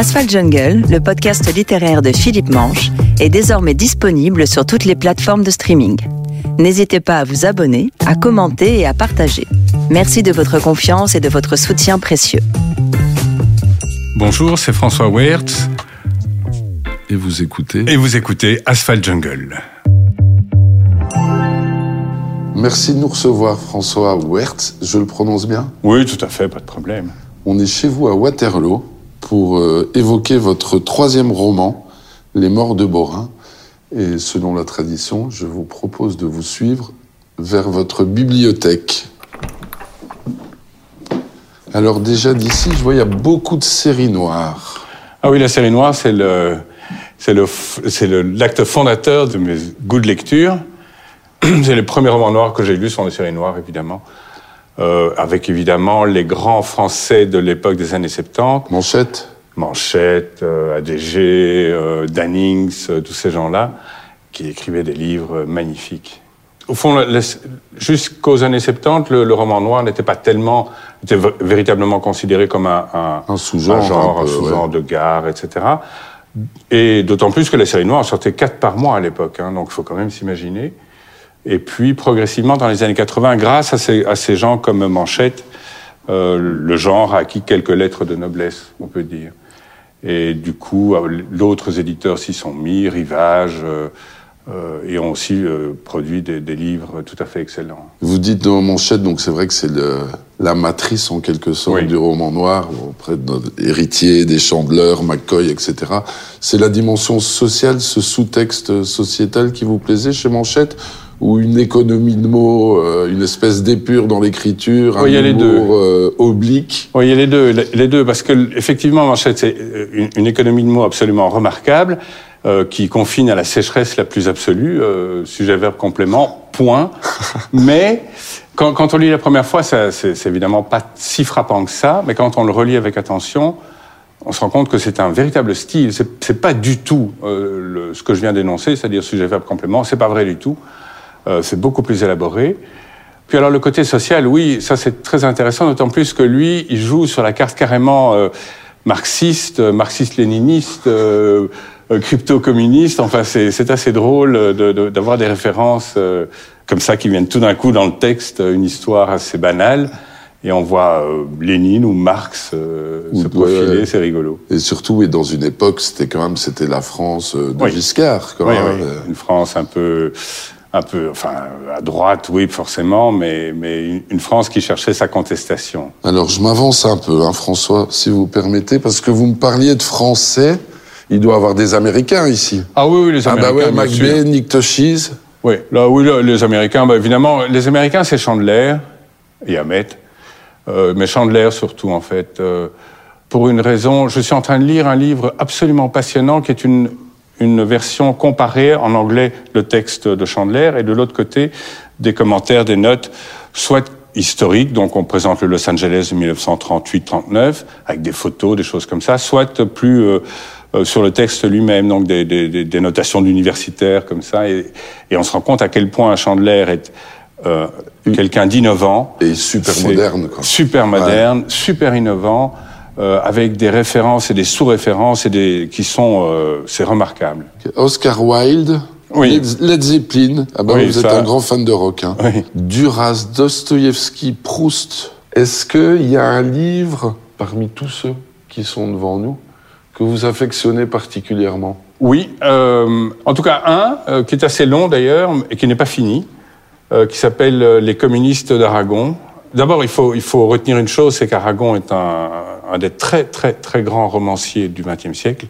Asphalt Jungle, le podcast littéraire de Philippe Manche, est désormais disponible sur toutes les plateformes de streaming. N'hésitez pas à vous abonner, à commenter et à partager. Merci de votre confiance et de votre soutien précieux. Bonjour, c'est François Wertz. Et vous écoutez Et vous écoutez Asphalt Jungle. Merci de nous recevoir, François Wertz. Je le prononce bien? Oui, tout à fait, pas de problème. On est chez vous à Waterloo pour euh, évoquer votre troisième roman, Les Morts de Borin. Et selon la tradition, je vous propose de vous suivre vers votre bibliothèque. Alors déjà d'ici, je vois il y a beaucoup de séries noires. Ah oui, la série noire, c'est le, c'est le, c'est l'acte fondateur de mes goûts de lecture. C'est le premier roman noir que j'ai lu sur les séries noires, évidemment. Euh, avec évidemment les grands français de l'époque des années 70. Manchette Manchette, euh, ADG, euh, Dannings, euh, tous ces gens-là, qui écrivaient des livres magnifiques. Au fond, jusqu'aux années 70, le, le roman noir n'était pas tellement, était véritablement considéré comme un, un, Un sous-genre, un, sous-genre ouais. de gare, etc. Et d'autant plus que la série noire sortait quatre par mois à l'époque, hein, donc il faut quand même s'imaginer. Et puis, progressivement, dans les années 80, grâce à ces, à ces gens comme Manchette, euh, le genre a acquis quelques lettres de noblesse, on peut dire. Et du coup, euh, d'autres éditeurs s'y sont mis, Rivage, euh, euh, et ont aussi produit des, des livres tout à fait excellents. Vous dites dans Manchette, donc c'est vrai que c'est la matrice en quelque sorte Oui. du roman noir, auprès de notre héritier, des Chandeleur, McCoy, etc. C'est la dimension sociale, ce sous-texte sociétal qui vous plaisait chez Manchette? Ou une économie de mots, euh, une espèce d'épure dans l'écriture, un Oui, a les humour euh, oblique Oui, il y a les deux, les deux, parce que effectivement, Manchette, c'est euh, une, économie de mots absolument remarquable, euh, qui confine à la sécheresse la plus absolue, euh, sujet, verbe, complément, point. mais quand, quand on lit la première fois, c'est évidemment pas si frappant que ça, mais quand on le relit avec attention, on se rend compte que c'est un véritable style. C'est pas du tout euh, le- ce que je viens d'énoncer, c'est-à-dire sujet, verbe, complément. C'est pas vrai du tout. Euh, c'est beaucoup plus élaboré. Puis alors le côté social, oui, ça c'est très intéressant, d'autant plus que lui, il joue sur la carte carrément euh, marxiste, euh, marxiste-léniniste, euh, crypto-communiste. Enfin, c'est assez drôle de- de- d'avoir des références euh, comme ça qui viennent tout d'un coup dans le texte, une histoire assez banale. Et on voit Lénine ou Marx se profiler, c'est rigolo. Et surtout, et dans une époque, c'était quand même, c'était la France de Oui. Giscard. Quand Oui, même. oui. Une France un peu, un peu, enfin, à droite, oui, forcément, mais, mais une- France qui cherchait sa contestation. Alors, je m'avance un peu, hein, François, si vous permettez, parce que vous me parliez de français. Il doit y avoir des Américains ici. Ah oui, oui, les Ah Américains. bah ouais. McBain, Nick Toshis. Oui, là, oui, là, les Américains, bah, évidemment, les Américains, c'est Chandler et Hamet, euh, mais Chandler surtout, en fait, euh, pour une raison. Je suis en train de lire un livre absolument passionnant qui est une, une version comparée en anglais le texte de Chandler et de l'autre côté des commentaires, des notes, soit historiques, donc on présente le Los Angeles de 1938-39 avec des photos, des choses comme ça, soit plus euh, euh, sur le texte lui-même, donc des, des, des, notations d'universitaires comme ça, et, et on se rend compte à quel point Chandler est euh, quelqu'un d'innovant, Et super moderne, quoi. Super moderne, super innovant, euh, avec des références et des sous-références et des qui sont, euh, c'est remarquable. Oscar Wilde. Oui. Led, Zeppelin. Ah Oui, vous êtes ça- un grand fan de rock. Hein. Oui. Duras, Dostoïevski, Proust. Est-ce qu'il y a un livre, parmi tous ceux qui sont devant nous, que vous affectionnez particulièrement? Oui, euh, en tout cas un euh, qui est assez long d'ailleurs et qui n'est pas fini, euh, qui s'appelle Les communistes d'Aragon. D'abord, il faut, il faut retenir une chose, c'est qu'Aragon est un, un des très très très grands romanciers du XXe siècle.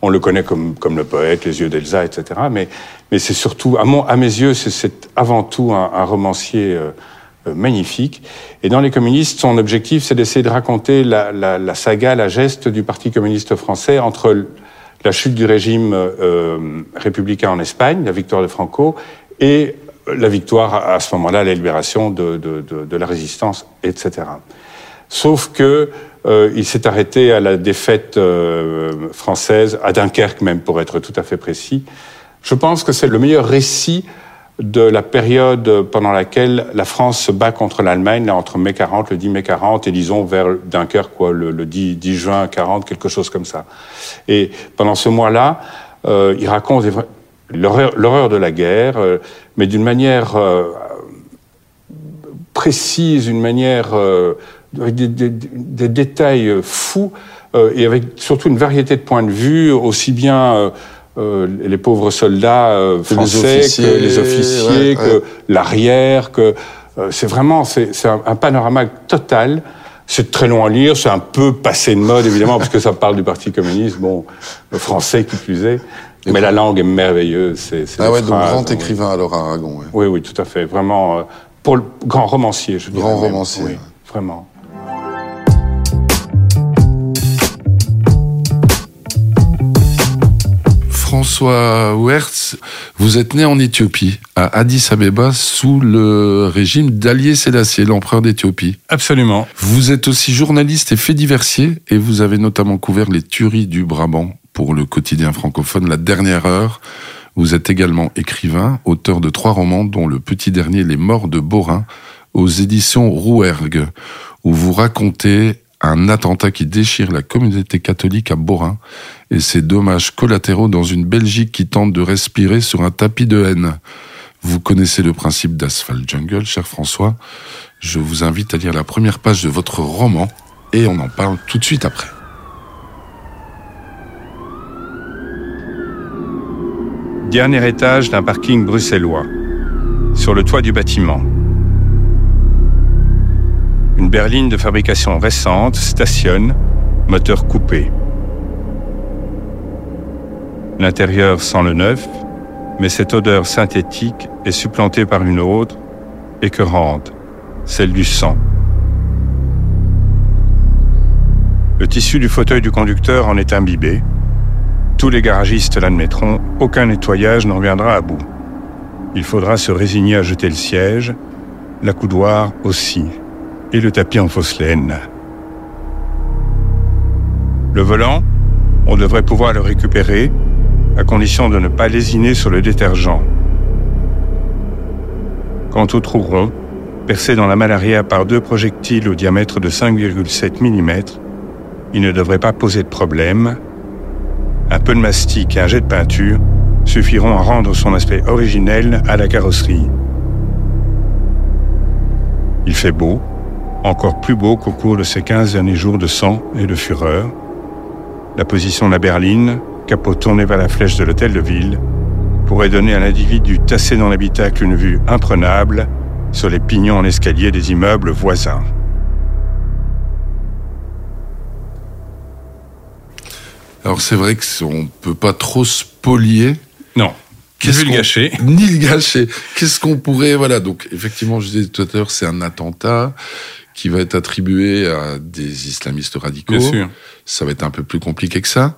On le connaît comme, comme le poète, les yeux d'Elsa, etc. Mais, mais c'est surtout, à, mon, à mes yeux, c'est- avant tout un, un romancier euh, euh, magnifique. Et dans Les communistes, son objectif, c'est d'essayer de raconter la, la, la saga, la geste du Parti communiste français entre la chute du régime euh, républicain en Espagne, la victoire de Franco, et la victoire à, ce moment-là, la libération de, la résistance, etc. Sauf que euh, il s'est arrêté à la défaite euh, française, à Dunkerque même, pour être tout à fait précis. Je pense que c'est le meilleur récit de la période pendant laquelle la France se bat contre l'Allemagne, entre mai 40, le 10 mai 40, et disons vers Dunkerque, quoi, le, 10, 10, juin 40, quelque chose comme ça. Et pendant ce mois-là, euh, il raconte l'horreur de la guerre, euh, mais d'une manière euh, précise, une manière avec des, des, des, détails fous et avec surtout une variété de points de vue, aussi bien euh, les pauvres soldats euh, français, que les officiers, que l'arrière, que euh, c'est vraiment c'est un, un, panorama total. C'est très long à lire, c'est un peu passé de mode évidemment parce que ça parle du Parti communiste, bon, français qui plus est. mais la langue est merveilleuse. C'est, ah ouais, donc grand écrivain alors Aragon. Oui, oui, tout à fait. Vraiment, pour le grand romancier, je dirais. Grand romancier. Oui, vraiment. François Wertz, vous êtes né en Éthiopie, à Addis Abeba, sous le régime d'Alié Sélassié, l'empereur d'Éthiopie. Absolument. Vous êtes aussi journaliste et fait diversier, et vous avez notamment couvert les tueries du Brabant pour le quotidien francophone La Dernière Heure. Vous êtes également écrivain, auteur de trois romans, dont le petit dernier Les Morts de Borin, aux éditions Rouergue, où vous racontez un attentat qui déchire la communauté catholique à Borin et ses dommages collatéraux dans une Belgique qui tente de respirer sur un tapis de haine. Vous connaissez le principe d'Asphalt Jungle, cher François. Je vous invite à lire la première page de votre roman et on en parle tout de suite après. Dernier étage d'un parking bruxellois, sur le toit du bâtiment. Une berline de fabrication récente stationne, moteur coupé. L'intérieur sent le neuf, mais cette odeur synthétique est supplantée par une autre, écœurante, celle du sang. Le tissu du fauteuil du conducteur en est imbibé. Tous les garagistes l'admettront, aucun nettoyage n'en viendra à bout. Il faudra se résigner à jeter le siège, la coudoir aussi et le tapis en fausse laine. Le volant, on devrait pouvoir le récupérer, à condition de ne pas lésiner sur le détergent. Quant au trou rond, percé dans la malle arrière par deux projectiles au diamètre de 5,7 mm, il ne devrait pas poser de problème. Un peu de mastic et un jet de peinture suffiront à rendre son aspect originel à la carrosserie. Il fait beau, encore plus beau qu'au cours de ces 15 derniers jours de sang et de fureur. La position de la berline, capot tourné vers la flèche de l'hôtel de ville, pourrait donner à l'individu tassé dans l'habitacle une vue imprenable sur les pignons en escalier des immeubles voisins. Alors c'est vrai qu'on peut pas trop spolier. Non. Qu'est-ce le gâcher Ni le gâcher. Qu'est-ce qu'on pourrait, voilà. Donc effectivement, je disais tout à l'heure, c'est un attentat qui va être attribué à des islamistes radicaux. Bien sûr. Ça va être un peu plus compliqué que ça.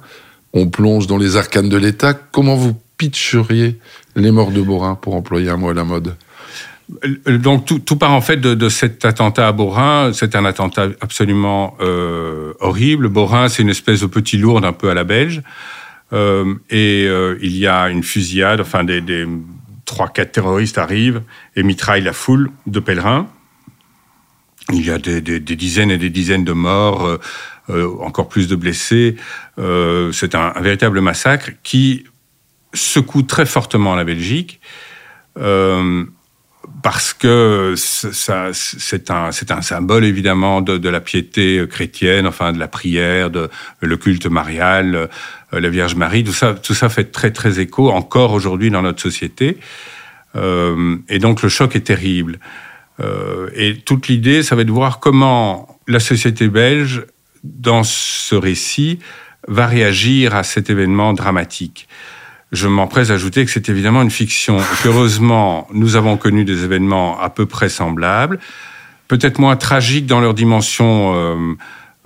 On plonge dans les arcanes de l'État. Comment vous pitcheriez les morts de Borin, pour employer un mot à la mode? Donc tout, part en fait de, cet attentat à Borin. C'est un attentat absolument euh, horrible. Borin, c'est une espèce de petit lourd un peu à la belge. Euh, et euh, il y a une fusillade. Enfin, des, des trois, quatre terroristes arrivent et mitraillent la foule de pèlerins. Il y a des, dizaines et des dizaines de morts, euh, euh encore plus de blessés. Euh, c'est un, véritable massacre qui secoue très fortement la Belgique. Euh, parce que c'est un, un symbole évidemment de, de, la piété chrétienne, enfin de la prière, de le culte marial, euh, la Vierge Marie. Tout ça, tout ça fait très très écho encore aujourd'hui dans notre société. Euh, et donc le choc est terrible. Euh, et toute l'idée, ça va être de voir comment la société belge, dans ce récit, va réagir à cet événement dramatique. Je m'empresse d'ajouter que c'est évidemment une fiction. Heureusement, nous avons connu des événements à peu près semblables, peut-être moins tragiques dans leur dimension euh,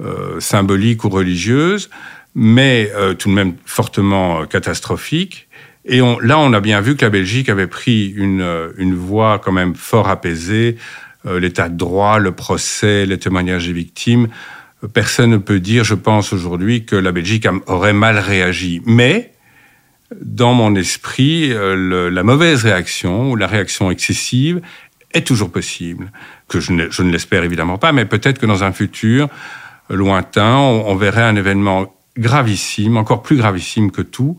euh, symbolique ou religieuse, mais euh, tout de même fortement catastrophiques. Et là, on a bien vu que la Belgique avait pris une, une voie quand même fort apaisée. L'état de droit, le procès, les témoignages des victimes. Personne ne peut dire, je pense aujourd'hui, que la Belgique aurait mal réagi. Mais dans mon esprit, euh, la mauvaise réaction ou la réaction excessive est toujours possible. Que je ne, je ne l'espère évidemment pas, mais peut-être que dans un futur lointain, on, verrait un événement gravissime, encore plus gravissime que tout,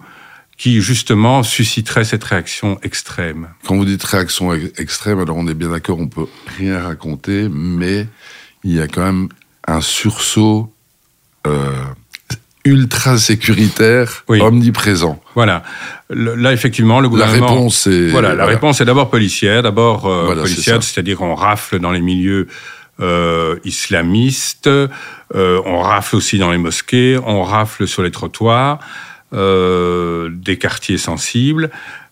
qui justement susciterait cette réaction extrême. Quand vous dites réaction extrême, alors on est bien d'accord, on peut rien raconter, mais il y a quand même un sursaut euh, ultra sécuritaire, omniprésent. Voilà. là, effectivement, le gouvernement. La réponse est. Voilà, la réponse est d'abord policière. D'abord euh, policière, c'est-à-dire on rafle dans les milieux euh, islamistes, euh, on rafle aussi dans les mosquées, on rafle sur les trottoirs, des quartiers sensibles,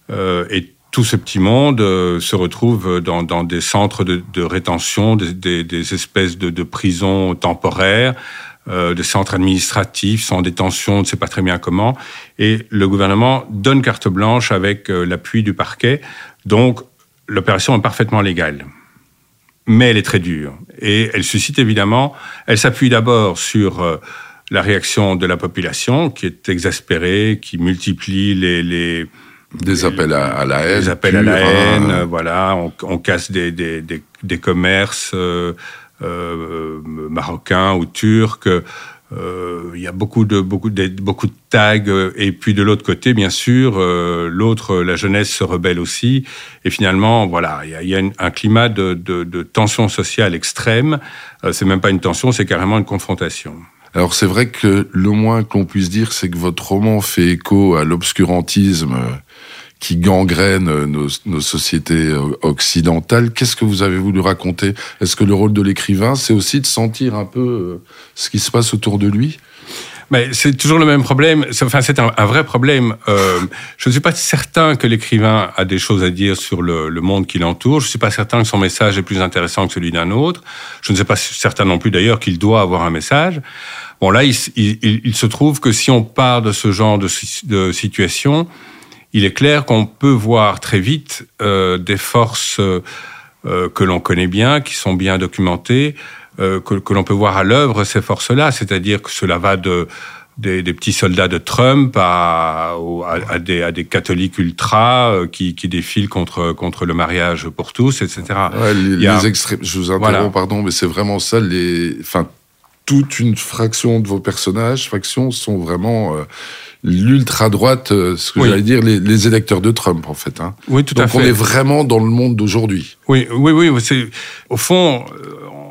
et tout ce petit monde se retrouve dans, dans, des centres de, de rétention, des, des, des, espèces de, de prisons temporaires, euh, des centres administratifs, sans détention, on ne sait pas très bien comment. Et le gouvernement donne carte blanche avec euh, l'appui du parquet. Donc, l'opération est parfaitement légale. Mais elle est très dure. Et elle suscite évidemment, elle s'appuie d'abord sur euh, la réaction de la population, qui est exaspérée, qui multiplie les, les des appels à, la haine. Des appels à la haine, voilà. On, on casse des, des, des, des commerces, euh, euh, marocains ou turcs. Euh, il y a beaucoup de beaucoup de tags et puis de l'autre côté bien sûr euh, l'autre la jeunesse se rebelle aussi et finalement voilà il y a, un climat de, tension sociale extrême euh, c'est même pas une tension c'est carrément une confrontation alors c'est vrai que le moins qu'on puisse dire c'est que votre roman fait écho à l'obscurantisme qui gangrène nos, nos, sociétés occidentales. Qu'est-ce que vous avez voulu raconter? Est-ce que le rôle de l'écrivain, c'est aussi de sentir un peu euh, ce qui se passe autour de lui? Mais c'est toujours le même problème. Enfin, c'est un, vrai problème. Euh, je ne suis pas certain que l'écrivain a des choses à dire sur le, le monde qui l'entoure. Je ne suis pas certain que son message est plus intéressant que celui d'un autre. Je ne suis pas certain non plus d'ailleurs qu'il doit avoir un message. Bon, là, il, il, il, se trouve que si on part de ce genre de situation, il est clair qu'on peut voir très vite euh, des forces euh, que l'on connaît bien, qui sont bien documentées, euh, que, que l'on peut voir à l'œuvre ces forces-là, c'est-à-dire que cela va de des, des, petits soldats de Trump à, à, à, des, à des, catholiques ultra euh, qui, qui, défilent contre, contre le mariage pour tous, etc. Ouais, les, les extrêmes, je vous interromps, voilà. pardon, mais c'est vraiment ça. Les, enfin, toute une fraction de vos personnages, factions, sont vraiment euh, l'ultra droite, euh, ce que oui. j'allais dire, les, les, électeurs de Trump, en fait. Hein. Oui, tout Donc à fait. on est vraiment dans le monde d'aujourd'hui. Oui, oui, oui. C'est au fond,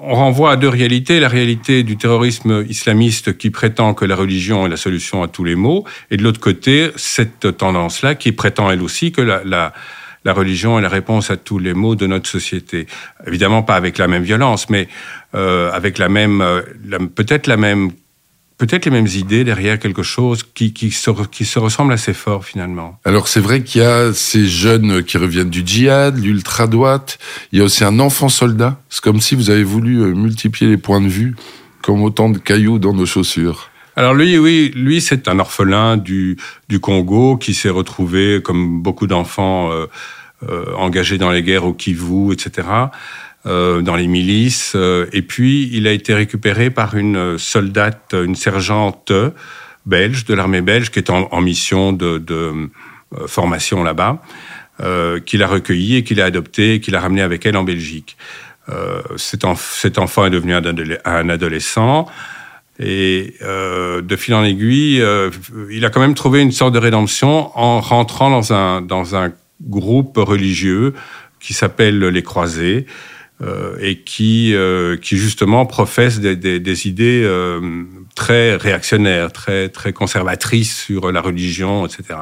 on renvoie à deux réalités la réalité du terrorisme islamiste qui prétend que la religion est la solution à tous les maux, et de l'autre côté, cette tendance-là qui prétend elle aussi que la, la la religion est la réponse à tous les maux de notre société. Évidemment pas avec la même violence, mais euh, avec la même, euh, peut-être la même peut-être les mêmes idées derrière quelque chose qui, qui, se, qui se ressemble assez fort finalement. Alors c'est vrai qu'il y a ces jeunes qui reviennent du djihad, l'ultra-droite, il y a aussi un enfant soldat. C'est comme si vous avez voulu euh, multiplier les points de vue comme autant de cailloux dans nos chaussures. Alors lui, oui, lui c'est un orphelin du, du Congo qui s'est retrouvé, comme beaucoup d'enfants euh, euh, engagés dans les guerres au Kivu, etc., dans les milices. Euh, et puis, il a été récupéré par une soldate, une sergente belge de l'armée belge qui est en, mission de, euh, formation là-bas, euh, qui l'a recueilli et qui l'a adopté et qui l'a ramené avec elle en Belgique. Cet, enf cet, enfant est devenu un adolescent. Et euh, de fil en aiguille, euh, il a quand même trouvé une sorte de rédemption en rentrant dans un, groupe religieux qui s'appelle les Croisés euh, et qui, euh, qui justement professe des, des, des idées euh, très réactionnaires, très, très conservatrices sur la religion, etc.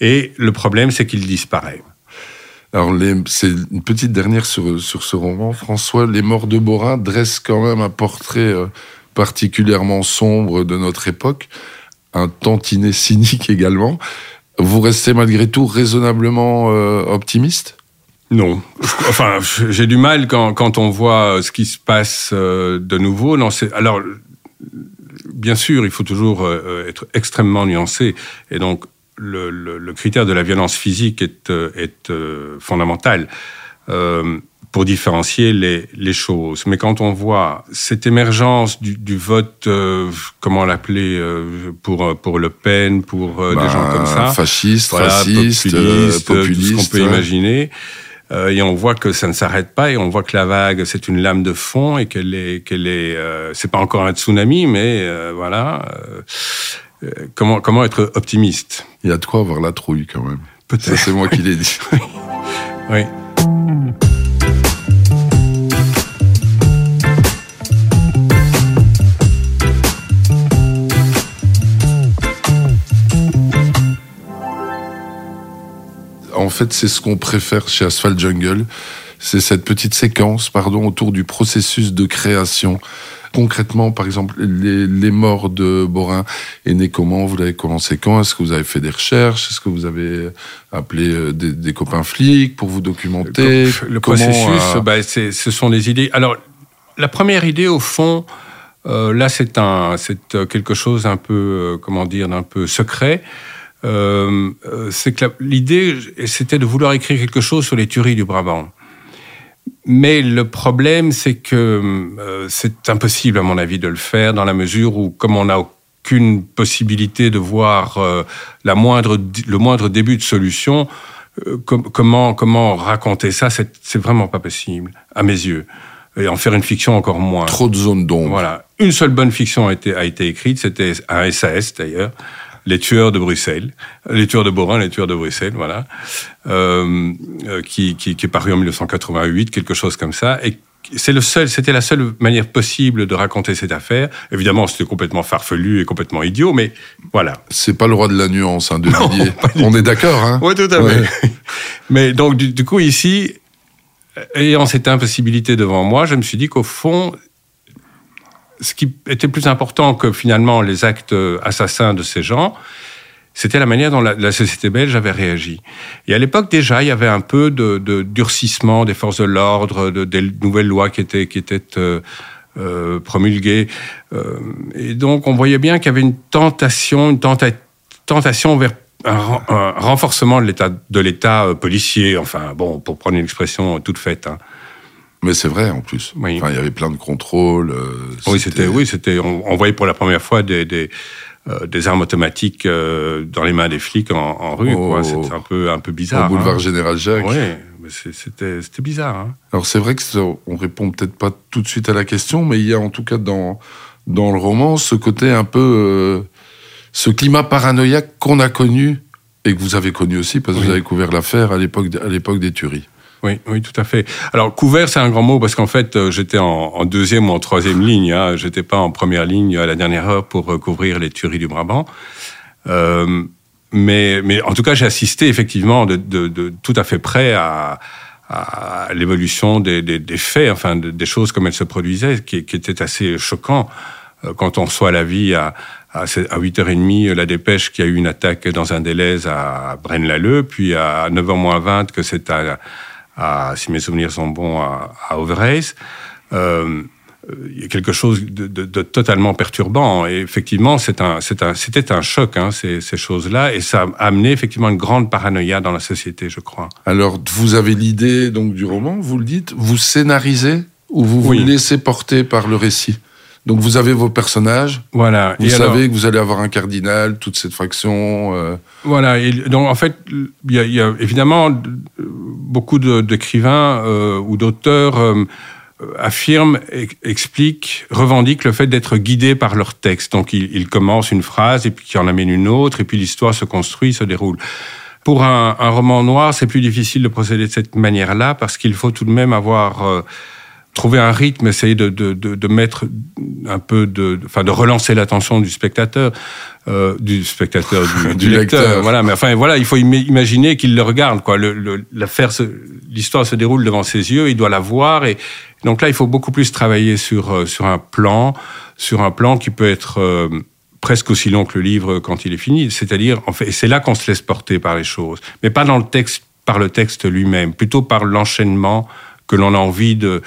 Et le problème, c'est qu'il disparaît. Alors, c'est une petite dernière sur, sur ce roman. François, Les Morts de Borin dressent quand même un portrait euh, particulièrement sombre de notre époque, un tantinet cynique également. Vous restez malgré tout raisonnablement euh, optimiste? Non. Enfin, j'ai du mal quand, quand, on voit ce qui se passe euh, de nouveau. Non, alors, bien sûr, il faut toujours euh, être extrêmement nuancé. Et donc, le, le, le critère de la violence physique est, euh, est fondamental. pour différencier les, les, choses. Mais quand on voit cette émergence du, du vote, euh, comment l'appeler, euh, pour, pour Le Pen, pour euh, des bah, gens comme ça. Fasciste, raciste, populiste, tout ce qu'on peut imaginer. Et on voit que ça ne s'arrête pas et on voit que la vague c'est une lame de fond et qu'elle est qu'elle est c'est pas encore un tsunami mais voilà comment comment être optimiste? Il y a de quoi avoir la trouille quand même. Peut-être. C'est moi qui l'ai dit. Oui. En fait, c'est ce qu'on préfère chez Asphalt Jungle. C'est cette petite séquence, pardon, autour du processus de création. Concrètement, par exemple, les, morts de Borin est né comment Vous l'avez commencé quand? Est-ce que vous avez fait des recherches? Est-ce que vous avez appelé euh, des, copains flics pour vous documenter? Le processus, euh, bah, ce sont des idées. Alors, la première idée, au fond, euh, là, c'est un, c'est quelque chose un peu, comment dire, d'un peu secret. Euh, euh, c'est que l'idée, c'était de vouloir écrire quelque chose sur les tueries du Brabant. Mais le problème, c'est que euh, c'est impossible, à mon avis, de le faire dans la mesure où, comme on n'a aucune possibilité de voir la moindre, le moindre début de solution, comment, comment raconter ça, c'est vraiment pas possible, à mes yeux. Et en faire une fiction encore moins. Trop de zones d'ombre. Voilà. Une seule bonne fiction a été, a été écrite, c'était un SAS d'ailleurs, les tueurs de Bruxelles, les tueurs de Borin, les tueurs de Bruxelles, voilà, euh, euh qui, qui, qui, est paru en 1988, quelque chose comme ça, et c'est le seul, c'était la seule manière possible de raconter cette affaire. Évidemment, c'était complètement farfelu et complètement idiot, mais voilà. C'est pas le roi de la nuance, hein, de On est d'accord, hein Oui, tout à fait. mais donc, du, du coup, ici, ayant cette impossibilité devant moi, je me suis dit qu'au fond, ce qui était plus important que finalement les actes assassins de ces gens, c'était la manière dont la, société belge avait réagi. Et à l'époque déjà, il y avait un peu de, durcissement des forces de l'ordre, de, des nouvelles lois qui étaient, euh, euh, promulguées. Euh, et donc on voyait bien qu'il y avait une tentation, une tentation vers un, renforcement de l'état de l'état policier. Enfin bon, pour prendre une expression toute faite. Hein. Mais c'est vrai en plus. Enfin, il y avait plein de contrôles. Euh, oui, c'était, oui, c'était. On, voyait pour la première fois des, des, euh, des armes automatiques euh, dans les mains des flics en, rue. Oh. C'était un peu, un peu bizarre. Au boulevard hein. Général Jacques. Oui, mais c'était, c'était bizarre. Hein. Alors c'est vrai que on répond peut-être pas tout de suite à la question, mais il y a en tout cas dans dans le roman ce côté un peu, ce climat paranoïaque qu'on a connu et que vous avez connu aussi parce que vous avez couvert l'affaire à l'époque à l'époque des tueries. Oui, oui, tout à fait. Alors couvert, c'est un grand mot parce qu'en fait, euh, j'étais en, deuxième ou en troisième ligne. Hein. J'étais pas en première ligne à la dernière heure pour euh, couvrir les tueries du Brabant. Euh, mais, mais en tout cas, j'ai assisté effectivement de, de, de, tout à fait près à, à l'évolution des, des, des, faits, enfin des choses comme elles se produisaient, qui, qui assez choquant quand on reçoit la vie à, à 8h30 la dépêche qu'il y a eu une attaque dans un délai à Braine-l'Alleud, puis à 9h moins 20 que c'est à si mes souvenirs sont bons, à, à euh, il y a quelque chose de, totalement perturbant. Et effectivement, c'était un, un, un, choc, hein, ces, ces choses-là, et ça a amené effectivement une grande paranoïa dans la société, je crois. Alors, vous avez l'idée donc du roman, vous le dites, vous scénarisez ou vous vous laissez porter par le récit? Donc vous avez vos personnages. Voilà. Vous savez que vous allez avoir un cardinal, toute cette faction. Euh. Voilà. Et donc en fait, il y, a évidemment beaucoup d'écrivains euh, ou d'auteurs euh, affirment, expliquent, revendiquent le fait d'être guidés par leur texte. Donc ils, commencent une phrase et puis qui en amènent une autre et puis l'histoire se construit, se déroule. Pour un, un roman noir, c'est plus difficile de procéder de cette manière-là parce qu'il faut tout de même avoir trouver un rythme, essayer de, de, de, de mettre un peu de, enfin, de relancer l'attention du spectateur, euh, du spectateur, du, du, lecteur, Voilà, mais enfin, voilà, il faut imaginer qu'il le regarde, quoi. Le, l'affaire, l'histoire se déroule devant ses yeux, il doit la voir, et donc là, il faut beaucoup plus travailler sur euh, sur un plan, sur un plan qui peut être euh, presque aussi long que le livre quand il est fini. C'est-à-dire, en fait, c'est là qu'on se laisse porter par les choses, mais pas dans le texte, par le texte lui-même, plutôt par l'enchaînement que l'on a envie de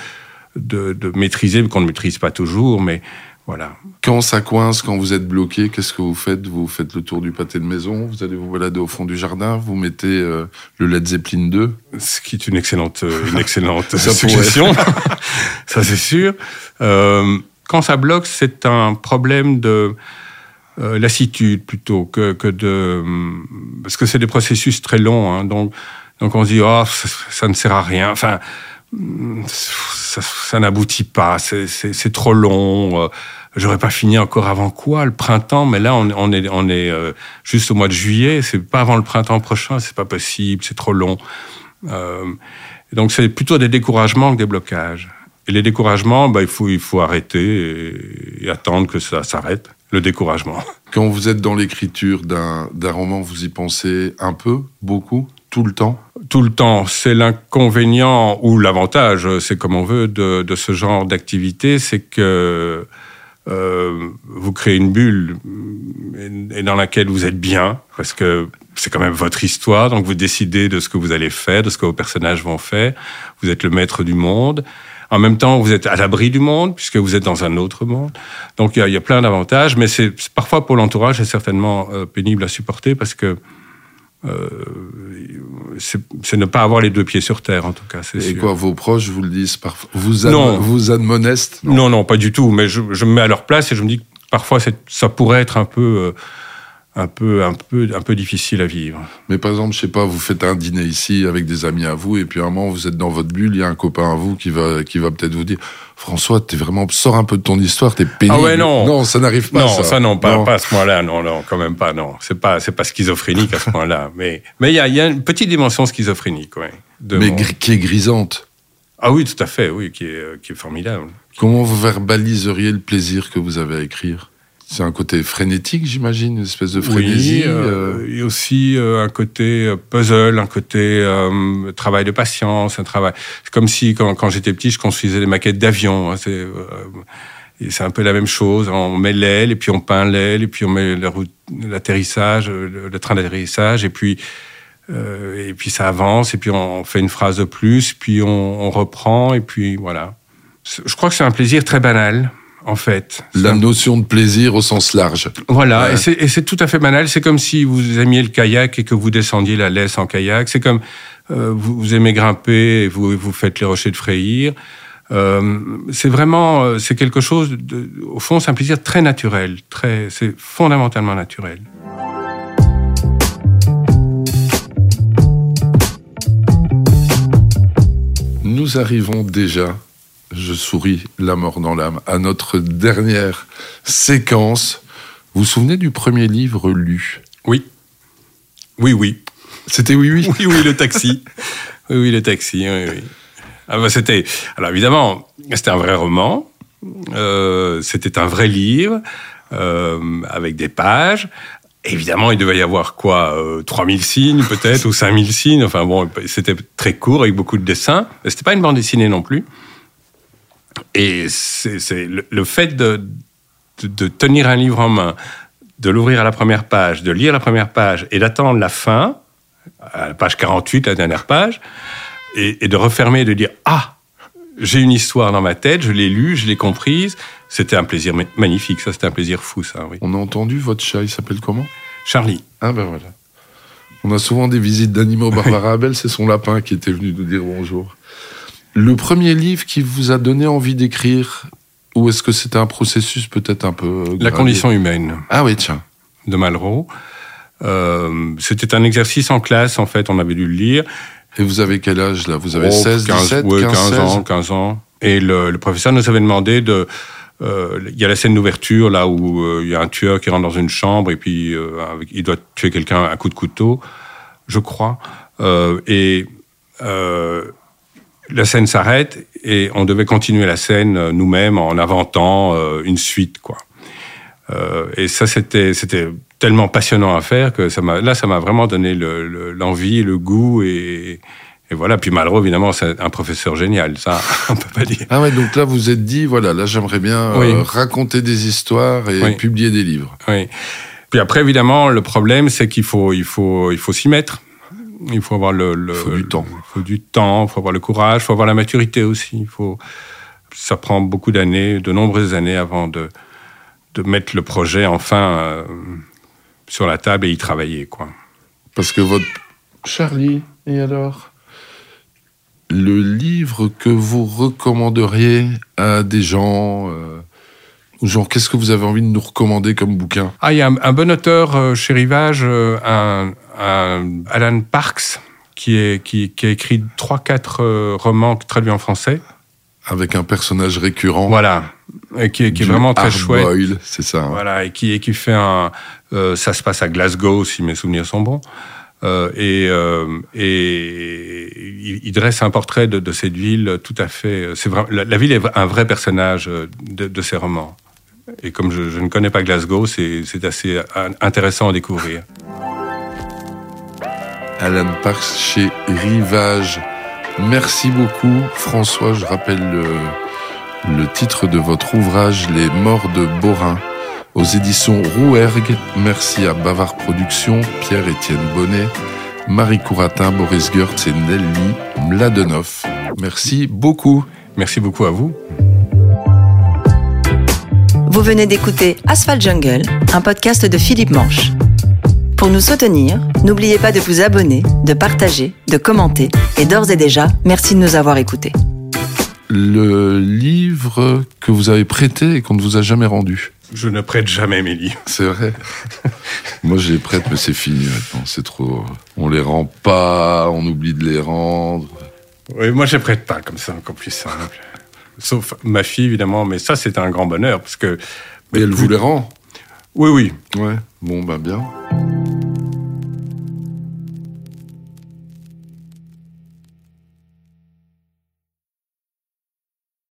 de, de maîtriser, qu'on ne maîtrise pas toujours, mais Voilà. Quand ça coince, quand vous êtes bloqué, qu'est-ce que vous faites? Vous faites le tour du pâté de maison, vous allez vous balader au fond du jardin, vous mettez euh, le Led Zeppelin 2 Ce qui est une excellente, euh, une excellente suggestion, ça c'est sûr. Euh, quand ça bloque, c'est un problème de lassitude plutôt que, que de... Parce que c'est des processus très longs, hein, donc, donc on se dit, oh, ça, ça ne sert à rien. Enfin, ça, n'aboutit pas, c'est trop long. Euh, j'aurais pas fini encore avant quoi? Le printemps, mais là on, est, euh, juste au mois de juillet. C'est pas avant le printemps prochain, c'est pas possible, c'est trop long. Euh, donc c'est plutôt des découragements que des blocages. Et les découragements, bah, il faut arrêter et, attendre que ça s'arrête. Le découragement. Quand vous êtes dans l'écriture d'un roman, vous y pensez un peu, beaucoup tout le temps? Tout le temps. C'est l'inconvénient ou l'avantage, c'est comme on veut, de, ce genre d'activité, c'est que euh, vous créez une bulle et dans laquelle vous êtes bien, parce que c'est quand même votre histoire, donc vous décidez de ce que vous allez faire, de ce que vos personnages vont faire. Vous êtes le maître du monde. En même temps, vous êtes à l'abri du monde, puisque vous êtes dans un autre monde. Donc il y, a plein d'avantages, mais c'est parfois pour l'entourage, c'est certainement euh, pénible à supporter, parce que euh, c'est ne pas avoir les deux pieds sur terre, en tout cas. Et quoi, vos proches vous le disent parfois Vous, non. vous admonestent? Non. non. pas du tout. Mais je, me mets à leur place et je me dis que parfois ça pourrait être un peu. Euh, un peu, un peu, un peu difficile à vivre. Mais par exemple, je sais pas, vous faites un dîner ici avec des amis à vous, et puis à un moment, vous êtes dans votre bulle, il y a un copain à vous qui va, qui va peut-être vous dire, François, t'es vraiment, sors un peu de ton histoire, t'es pénible. Ah ouais, non. Non, ça n'arrive pas. Non, ça, non, pas, pas, à ce point-là, non, non, quand même pas, non. C'est pas, c'est pas schizophrénique à ce point-là. Mais, mais il y a, y a une petite dimension schizophrénique, ouais. mais qui est grisante. Ah oui, tout à fait, oui, qui est, qui est formidable. Comment vous verbaliseriez le plaisir que vous avez à écrire? C'est un côté frénétique, j'imagine, une espèce de frénésie. Oui, euh, euh. aussi euh, un côté puzzle, un côté travail de patience, un travail. C'est comme si quand, quand j'étais petit, je construisais des maquettes d'avions. Hein, c'est c'est un peu la même chose. On met l'aile et puis on peint l'aile et puis on met l'atterrissage, le, le, train d'atterrissage et puis et puis ça avance et puis on fait une phrase de plus, puis on, on reprend et puis voilà. Je crois que c'est un plaisir très banal en fait. La notion de plaisir au sens large. Voilà, et c'est tout à fait banal. C'est comme si vous aimiez le kayak et que vous descendiez la laisse en kayak. C'est comme euh, vous, aimez grimper et vous, vous faites les rochers de frayir. Euh, c'est vraiment, euh, c'est quelque chose, de, au fond, c'est un plaisir très naturel, très, c'est fondamentalement naturel. Nous arrivons déjà je souris la mort dans l'âme, à notre dernière séquence. Vous vous souvenez du premier livre lu? Oui. Oui, oui. C'était oui, oui Oui, oui, le taxi. oui, oui, le taxi, oui, oui. Ah bah, c'était... Alors évidemment, c'était un vrai roman, euh, c'était un vrai livre, euh, avec des pages. Évidemment, il devait y avoir quoi 3000 euh, signes peut-être, ou 5000 signes. Enfin bon, c'était très court, avec beaucoup de dessins. C'était pas une bande dessinée non plus. Et c'est le, fait de, de, tenir un livre en main, de l'ouvrir à la première page, de lire la première page et d'attendre la fin, à la page 48, la dernière page, et, de refermer et de dire Ah, j'ai une histoire dans ma tête, je l'ai lue, je l'ai comprise. C'était un plaisir magnifique, ça, c'était un plaisir fou, ça, oui. On a entendu votre chat, il s'appelle comment? Charlie. Ah ben voilà. On a souvent des visites d'animaux. Barbara Abel, c'est son lapin qui était venu nous dire bonjour. Le premier livre qui vous a donné envie d'écrire, ou est-ce que c'était un processus peut-être un peu... Euh, La condition humaine. Ah oui, tiens. De Malraux. Euh, c'était un exercice en classe, en fait, on avait dû le lire. Et vous avez quel âge là? Vous avez 16, 15, 17, 15, ans, 15 ans. Et le, professeur nous avait demandé de... Euh, il y a la scène d'ouverture, là où il y a un tueur qui rentre dans une chambre et puis il doit tuer quelqu'un à coup de couteau, je crois. et la scène s'arrête et on devait continuer la scène euh, nous-mêmes en inventant euh, une suite, quoi. Euh, et ça, c'était c'était tellement passionnant à faire que ça m'a là, ça m'a vraiment donné l'envie, le, goût et, et voilà. Puis Malraux, évidemment, c'est un professeur génial, ça, on peut pas dire. Ah ouais, donc là, vous êtes dit, voilà, là, j'aimerais bien raconter des histoires et publier des livres. Oui. Puis après, évidemment, le problème, c'est qu'il faut, il faut, il faut s'y mettre. Il faut avoir le, du temps. Il faut du temps, il faut avoir le courage, il faut avoir la maturité aussi. Il faut, ça prend beaucoup d'années, de nombreuses années avant de, de mettre le projet enfin euh, sur la table et y travailler. Quoi. Parce que votre... Charlie, et alors? Le livre que vous recommanderiez à des gens... Euh, genre, qu'est-ce que vous avez envie de nous recommander comme bouquin? Ah, il y a un, bon auteur euh, chez Rivage, un, Alan Parks, qui, est, qui, qui a écrit 3-4 romans traduits en français. Avec un personnage récurrent. Voilà, et qui, est vraiment très chouette. c'est ça. Hein. Voilà, et qui, et qui fait un. Euh, ça se passe à Glasgow, si mes souvenirs sont bons. Euh, et, euh, et il, dresse un portrait de, cette ville tout à fait. C'est vrai, la, ville est un vrai personnage de, de ses romans. Et comme je, je ne connais pas Glasgow, c'est assez intéressant à découvrir. Alan Parks chez Rivage. Merci beaucoup, François. Je rappelle le, le titre de votre ouvrage Les Morts de Borin aux éditions Rouergue. Merci à Bavard Productions, Pierre-Étienne Bonnet, Marie Couratin, Boris Goertz et Nelly Mladenov. Merci beaucoup. Merci beaucoup à vous. Vous venez d'écouter Asphalt Jungle, un podcast de Philippe Manche. Pour nous soutenir, n'oubliez pas de vous abonner, de partager, de commenter et d'ores et déjà, merci de nous avoir écoutés. Le livre que vous avez prêté et qu'on ne vous a jamais rendu. Je ne prête jamais mes livres. C'est vrai. Moi, je les prête, mais c'est fini maintenant. C'est trop. On les rend pas, on oublie de les rendre. Oui, moi, je les prête pas comme ça, encore plus simple. Sauf ma fille, évidemment, mais ça, c'est un grand bonheur parce que. Mais elle vous les rend? Oui, oui. Ouais. Bon, ben bien.